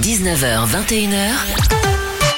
19h, 21h.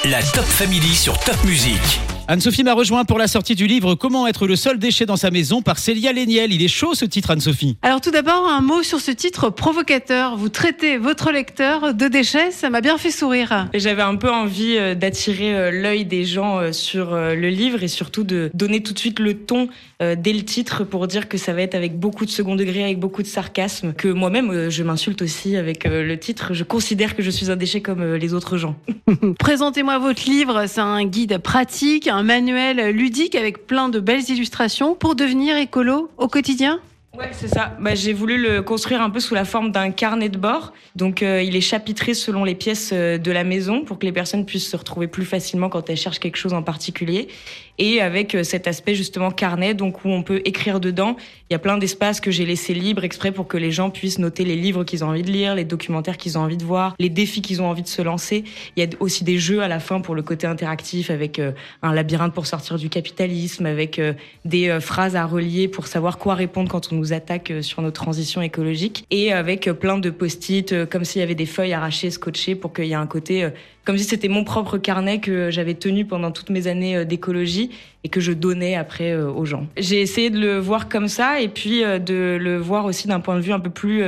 La Top Family sur Top Music. Anne-Sophie m'a rejoint pour la sortie du livre Comment être le seul déchet dans sa maison par Célia Léniel. Il est chaud ce titre, Anne-Sophie. Alors tout d'abord, un mot sur ce titre provocateur. Vous traitez votre lecteur de déchet, ça m'a bien fait sourire. J'avais un peu envie euh, d'attirer euh, l'œil des gens euh, sur le livre et surtout de donner tout de suite le ton dès le titre pour dire que ça va être avec beaucoup de second degré, avec beaucoup de sarcasme, que moi-même je m'insulte aussi avec le titre. Je considère que je suis un déchet comme les autres gens. Présentez-moi votre livre, c'est un guide pratique, un manuel ludique avec plein de belles illustrations pour devenir écolo au quotidien Ouais, c'est ça. Bah, j'ai voulu le construire un peu sous la forme d'un carnet de bord. Donc, euh, il est chapitré selon les pièces euh, de la maison pour que les personnes puissent se retrouver plus facilement quand elles cherchent quelque chose en particulier. Et avec euh, cet aspect justement carnet, donc où on peut écrire dedans. Il y a plein d'espaces que j'ai laissés libres exprès pour que les gens puissent noter les livres qu'ils ont envie de lire, les documentaires qu'ils ont envie de voir, les défis qu'ils ont envie de se lancer. Il y a aussi des jeux à la fin pour le côté interactif avec un labyrinthe pour sortir du capitalisme, avec des phrases à relier pour savoir quoi répondre quand on nous attaques euh, sur nos transitions écologiques et avec euh, plein de post-it, euh, comme s'il y avait des feuilles arrachées, scotchées pour qu'il y ait un côté, comme si c'était mon propre carnet que j'avais tenu pendant toutes mes années d'écologie et que je donnais après aux gens. J'ai essayé de le voir comme ça et puis de le voir aussi d'un point de vue un peu plus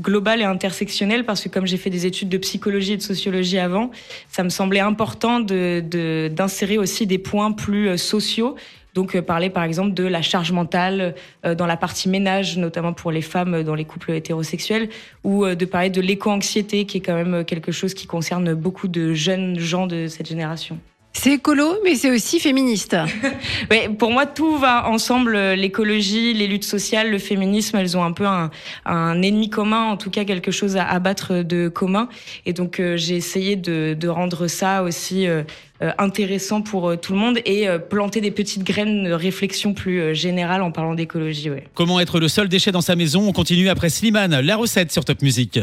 global et intersectionnel parce que comme j'ai fait des études de psychologie et de sociologie avant, ça me semblait important de d'insérer aussi des points plus sociaux donc euh, parler par exemple de la charge mentale euh, dans la partie ménage, notamment pour les femmes euh, dans les couples hétérosexuels, ou de parler de l'éco-anxiété, qui est quand même quelque chose qui concerne beaucoup de jeunes gens de cette génération. C'est écolo, mais c'est aussi féministe. ouais, pour moi, tout va ensemble. L'écologie, les luttes sociales, le féminisme, elles ont un peu un, un ennemi commun, en tout cas quelque chose à abattre de commun. Et donc, j'ai essayé de, de, rendre ça aussi euh, intéressant pour euh, tout le monde et euh, planter des petites graines de réflexion plus générale en parlant d'écologie. Ouais. Comment être le seul déchet dans sa maison? On continue après Slimane, la recette sur Top Music.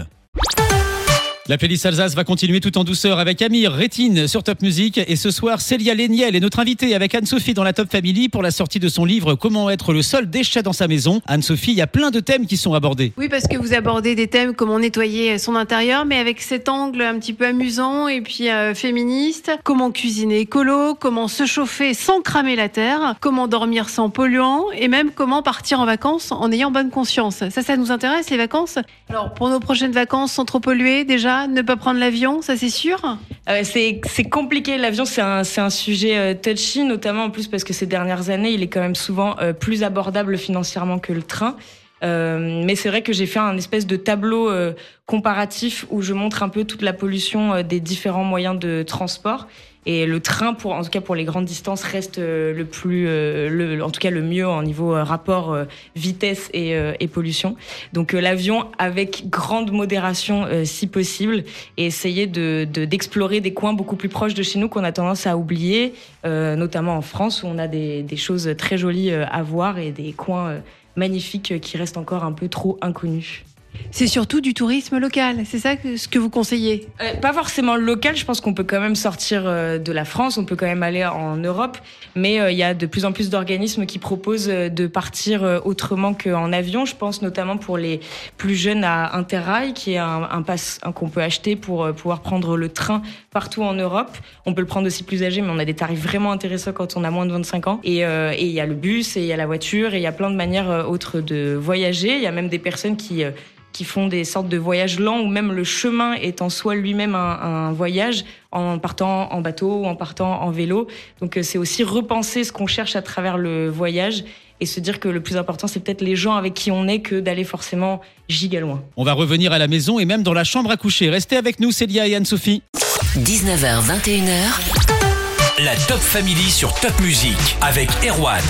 La playlist Alsace va continuer tout en douceur avec Amir Rétine sur Top Music et ce soir Célia Léniel est notre invitée avec Anne-Sophie dans la Top Family pour la sortie de son livre Comment être le seul déchet dans sa maison. Anne-Sophie, il y a plein de thèmes qui sont abordés. Oui, parce que vous abordez des thèmes comment nettoyer son intérieur mais avec cet angle un petit peu amusant et puis euh, féministe. Comment cuisiner écolo, comment se chauffer sans cramer la terre, comment dormir sans polluants et même comment partir en vacances en ayant bonne conscience. Ça, ça nous intéresse les vacances? Alors pour nos prochaines vacances sans trop polluer déjà ne pas prendre l'avion, ça c'est sûr? Euh, C'est compliqué, l'avion c'est un, un, sujet euh, touchy, notamment en plus parce que ces dernières années, il est quand même souvent euh, plus abordable financièrement que le train. mais c'est vrai que j'ai fait un espèce de tableau comparatif où je montre un peu toute la pollution des différents moyens de transport. Et le train, pour, en tout cas pour les grandes distances, reste euh, le plus, euh, le, en tout cas le mieux en niveau euh, rapport vitesse et, et, pollution. Donc l'avion avec grande modération si possible et essayer de d'explorer des coins beaucoup plus proches de chez nous qu'on a tendance à oublier, notamment en France où on a des, des choses très jolies à voir et des coins magnifiques qui restent encore un peu trop inconnus. C'est surtout du tourisme local, c'est ça ce que vous conseillez? Euh, Pas forcément local, je pense qu'on peut quand même sortir euh, de la France, on peut quand même aller en Europe, mais euh, il y a de plus en plus d'organismes qui proposent de partir autrement qu'en avion. Je pense notamment pour les plus jeunes à Interrail, qui est un, un pass qu'on peut acheter pour pouvoir prendre le train partout en Europe. On peut le prendre aussi plus âgé, mais on a des tarifs vraiment intéressants quand on a moins de 25 ans. Et il y a le bus, et il y a la voiture, et il y a plein de manières autres de voyager. Il y a même des personnes qui qui font des sortes de voyages lents où même le chemin est en soi lui-même un, voyage en partant en bateau ou en partant en vélo. Donc euh, c'est aussi repenser ce qu'on cherche à travers le voyage et se dire que le plus important c'est peut-être les gens avec qui on est que d'aller forcément giga loin. On va revenir à la maison et même dans la chambre à coucher. Restez avec nous Célia et Anne-Sophie. 19h 21h. La Top Family sur Top Music avec Erwan.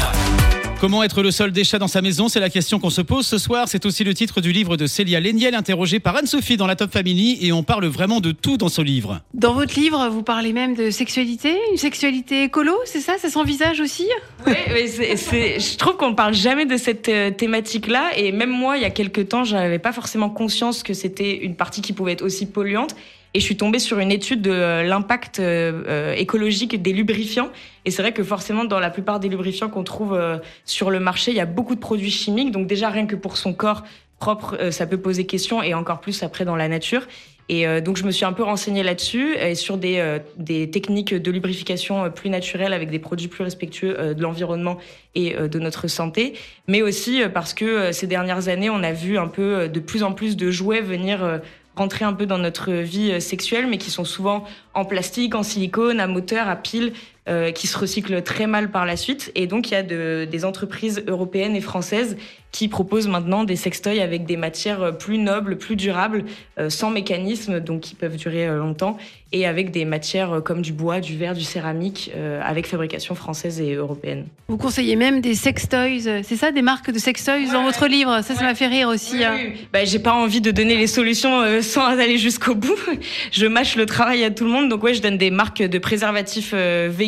Comment être le seul déchet dans sa maison C'est la question qu'on se pose ce soir. C'est aussi le titre du livre de Célia Léniel, interrogée par Anne-Sophie dans la Top Family. Et on parle vraiment de tout dans ce livre. Dans votre livre, vous parlez même de sexualité, une sexualité écolo, c'est ça Ça s'envisage aussi? Oui, je trouve qu'on ne parle jamais de cette euh, thématique-là. Et même moi, il y a quelques temps, je n'avais pas forcément conscience que c'était une partie qui pouvait être aussi polluante. Et je suis tombée sur une étude de euh, l'impact euh, euh, écologique des lubrifiants. Et c'est vrai que forcément, dans la plupart des lubrifiants qu'on trouve sur le marché, il y a beaucoup de produits chimiques. Donc déjà, rien que pour son corps propre, ça peut poser question, et encore plus après dans la nature. Et donc je me suis un peu renseignée là-dessus et sur des techniques de lubrification plus naturelles avec des produits plus respectueux de l'environnement et de notre santé, mais aussi parce que ces dernières années, on a vu un peu de plus en plus de jouets venir rentrer un peu dans notre vie sexuelle, mais qui sont souvent en plastique, en silicone, à moteur, à pile, euh, qui se recyclent très mal par la suite. Et donc, il y a de, des entreprises européennes et françaises qui proposent maintenant des sextoys avec des matières plus nobles, plus durables, euh, sans mécanisme, donc qui peuvent durer euh, longtemps, et avec des matières comme du bois, du verre, du céramique, avec fabrication française et européenne. Vous conseillez même des sextoys, c'est ça, des marques de sextoys dans votre livre Ça, ça m'a fait rire aussi. Oui, hein. Bah, j'ai pas envie de donner les solutions sans aller jusqu'au bout. je mâche le travail à tout le monde, donc ouais, je donne des marques de préservatifs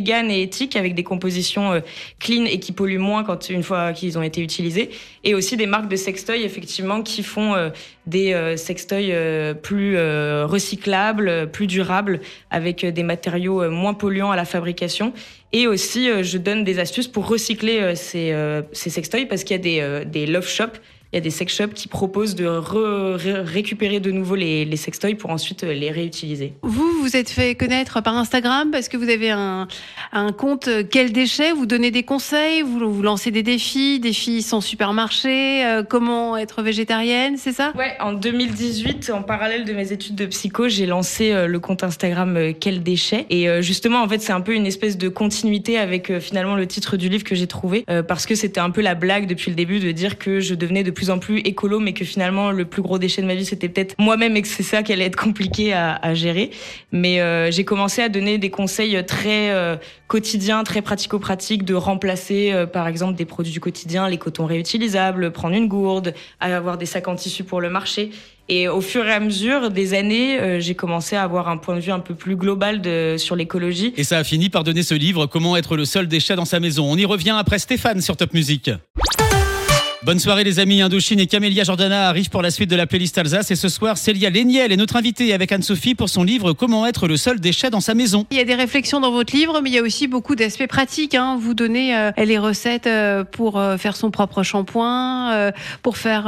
et éthiques avec des compositions euh, clean et qui polluent moins quand une fois qu'ils ont été utilisés. Et aussi des marques de sextoys effectivement qui font euh, des euh, sextoys plus recyclables, plus durables, avec des matériaux moins polluants à la fabrication. Et aussi, je donne des astuces pour recycler ces, ces sextoys parce qu'il y a des, des love shops il y a des sex shops qui proposent de récupérer de nouveau les, les sextoys pour ensuite euh, les réutiliser. Vous, vous êtes fait connaître par Instagram parce que vous avez un, un compte euh, Quel déchet. Vous donnez des conseils, vous, vous lancez des défis, défis sans supermarché, euh, comment être végétarienne, c'est ça? Ouais, en 2018, en parallèle de mes études de psycho, j'ai lancé le compte Instagram Quel déchet. Et justement, en fait, c'est un peu une espèce de continuité avec finalement le titre du livre que j'ai trouvé parce que c'était un peu la blague depuis le début de dire que je devenais de plus en plus écolo, mais que finalement le plus gros déchet de ma vie c'était peut-être moi-même et que c'est ça qui allait être compliqué à, gérer. Mais euh, j'ai commencé à donner des conseils très euh, quotidiens, très pratico-pratiques, de remplacer euh, par exemple des produits du quotidien, les cotons réutilisables, prendre une gourde, avoir des sacs en tissu pour le marché. Et au fur et à mesure des années, j'ai commencé à avoir un point de vue un peu plus global sur l'écologie. Et ça a fini par donner ce livre, Comment être le seul déchet dans sa maison. On y revient après Stéphane sur Top Music. Bonne soirée les amis, Indochine et Camélia Jordana arrivent pour la suite de la playlist Alsace et ce soir Célia Léniel est notre invitée avec Anne-Sophie pour son livre Comment être le seul déchet dans sa maison. Il y a des réflexions dans votre livre mais il y a aussi beaucoup d'aspects pratiques. Hein. Vous donnez euh, les recettes euh, pour euh, faire son propre shampoing, pour faire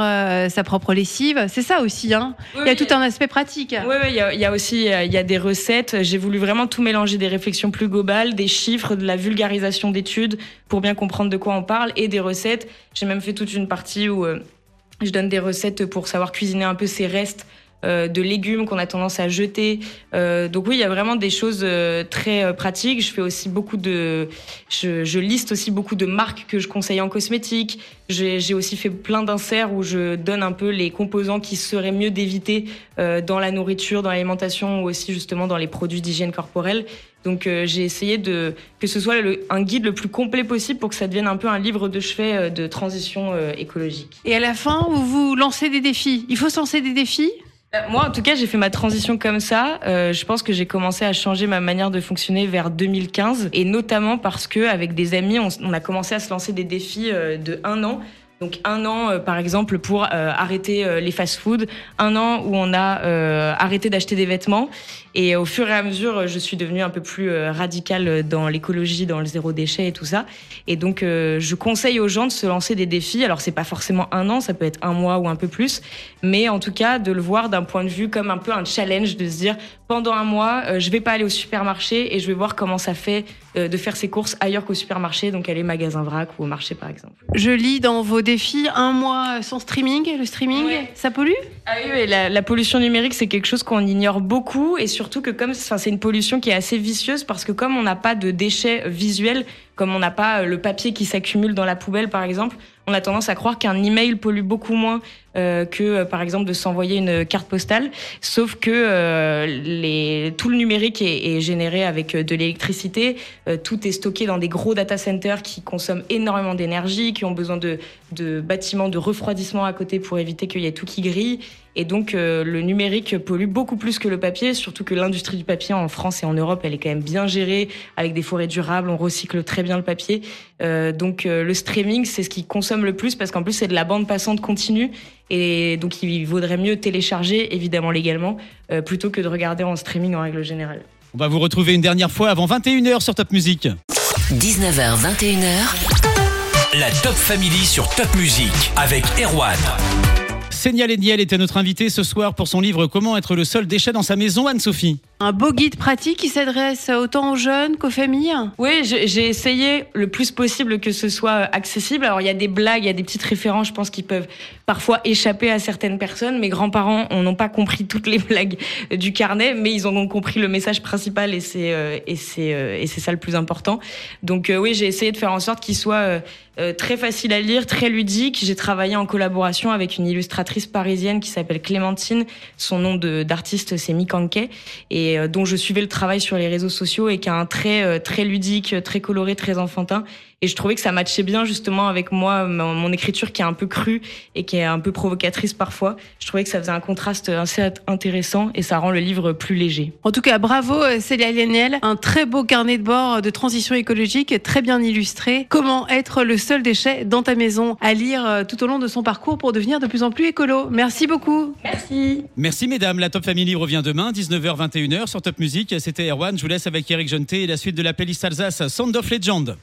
sa propre lessive. C'est ça aussi. Hein. il y a tout un aspect pratique. Oui, oui il, y a, il y a aussi il y a des recettes. J'ai voulu vraiment tout mélanger, des réflexions plus globales, des chiffres, de la vulgarisation d'études pour bien comprendre de quoi on parle et des recettes. J'ai même fait toute une partie où euh, je donne des recettes pour savoir cuisiner un peu ses restes euh, de légumes qu'on a tendance à jeter. Euh, donc oui, il y a vraiment des choses très pratiques. Je fais aussi beaucoup de, je, liste aussi beaucoup de marques que je conseille en cosmétique. J'ai aussi fait plein d'inserts où je donne un peu les composants qui seraient mieux d'éviter dans la nourriture, dans l'alimentation ou aussi justement dans les produits d'hygiène corporelle. Donc euh, j'ai essayé de que ce soit un guide le plus complet possible pour que ça devienne un peu un livre de chevet euh, de transition euh, écologique. Et à la fin, vous lancez des défis. Il faut se lancer des défis? Moi, en tout cas, j'ai fait ma transition comme ça. Euh, je pense que j'ai commencé à changer ma manière de fonctionner vers 2015, et notamment parce que avec des amis, on, on a commencé à se lancer des défis de un an donc un an, euh, par exemple, pour euh, arrêter euh, les fast-foods, un an où on a arrêté d'acheter des vêtements. Et au fur et à mesure, je suis devenue un peu plus radicale dans l'écologie, dans le zéro déchet et tout ça. Et donc, je conseille aux gens de se lancer des défis. Alors, c'est pas forcément un an, ça peut être un mois ou un peu plus, mais en tout cas, de le voir d'un point de vue comme un peu un challenge, de se dire pendant un mois, je vais pas aller au supermarché et je vais voir comment ça fait de faire ses courses ailleurs qu'au supermarché, donc aller magasin vrac ou au marché, par exemple. Je lis dans vos défi, un mois sans streaming. Le streaming, ça pollue? Ah oui, la, la, pollution numérique, c'est quelque chose qu'on ignore beaucoup et surtout que comme c'est une pollution qui est assez vicieuse parce que comme on n'a pas de déchets visuels, comme on n'a pas le papier qui s'accumule dans la poubelle par exemple, on a tendance à croire qu'un email pollue beaucoup moins euh, que euh, par exemple de s'envoyer une carte postale, sauf que euh, les, tout le numérique est, généré avec de l'électricité, euh, tout est stocké dans des gros data centers qui consomment énormément d'énergie, qui ont besoin de, de bâtiments de refroidissement à côté pour éviter qu'il y ait tout qui grille. Et donc euh, le numérique pollue beaucoup plus que le papier, surtout que l'industrie du papier en France et en Europe, elle est quand même bien gérée, avec des forêts durables, on recycle très bien le papier. Euh, donc euh, le streaming, c'est ce qui consomme le plus parce qu'en plus c'est de la bande passante continue et donc il vaudrait mieux télécharger, évidemment légalement, plutôt que de regarder en streaming en règle générale. On va vous retrouver une dernière fois avant 21h sur Top Music. 19h, 21h. La Top Family sur Top Music avec Erwan. Sénia Léniel était notre invitée ce soir pour son livre Comment être le seul déchet dans sa maison, Anne-Sophie. Un beau guide pratique qui s'adresse autant aux jeunes qu'aux familles. Oui, j'ai essayé le plus possible que ce soit accessible. Alors il y a des blagues, il y a des petites références, je pense, qui peuvent parfois échapper à certaines personnes. Mes grands-parents n'ont pas compris toutes les blagues du carnet, mais ils ont compris le message principal et c'est euh, euh, ça le plus important. Donc euh, oui, j'ai essayé de faire en sorte qu'il soit très facile à lire, très ludique. J'ai travaillé en collaboration avec une illustratrice parisienne qui s'appelle Clémentine. Son nom d'artiste c'est Mikanke et dont je suivais le travail sur les réseaux sociaux et qui a un trait très ludique, très coloré, très enfantin. Et je trouvais que ça matchait bien justement avec moi, mon, écriture qui est un peu crue et qui est un peu provocatrice parfois. Je trouvais que ça faisait un contraste assez intéressant et ça rend le livre plus léger. En tout cas, bravo euh, Célia Lienel, un très beau carnet de bord de transition écologique, très bien illustré. Comment être le seul déchet dans ta maison à lire euh, tout au long de son parcours pour devenir de plus en plus écolo. Merci beaucoup. Merci. Merci mesdames. La Top Family revient demain, 19h-21h sur Top Music. C'était Erwan. Je vous laisse avec Eric Jonté et la suite de la playlist Alsace Sound of Legend.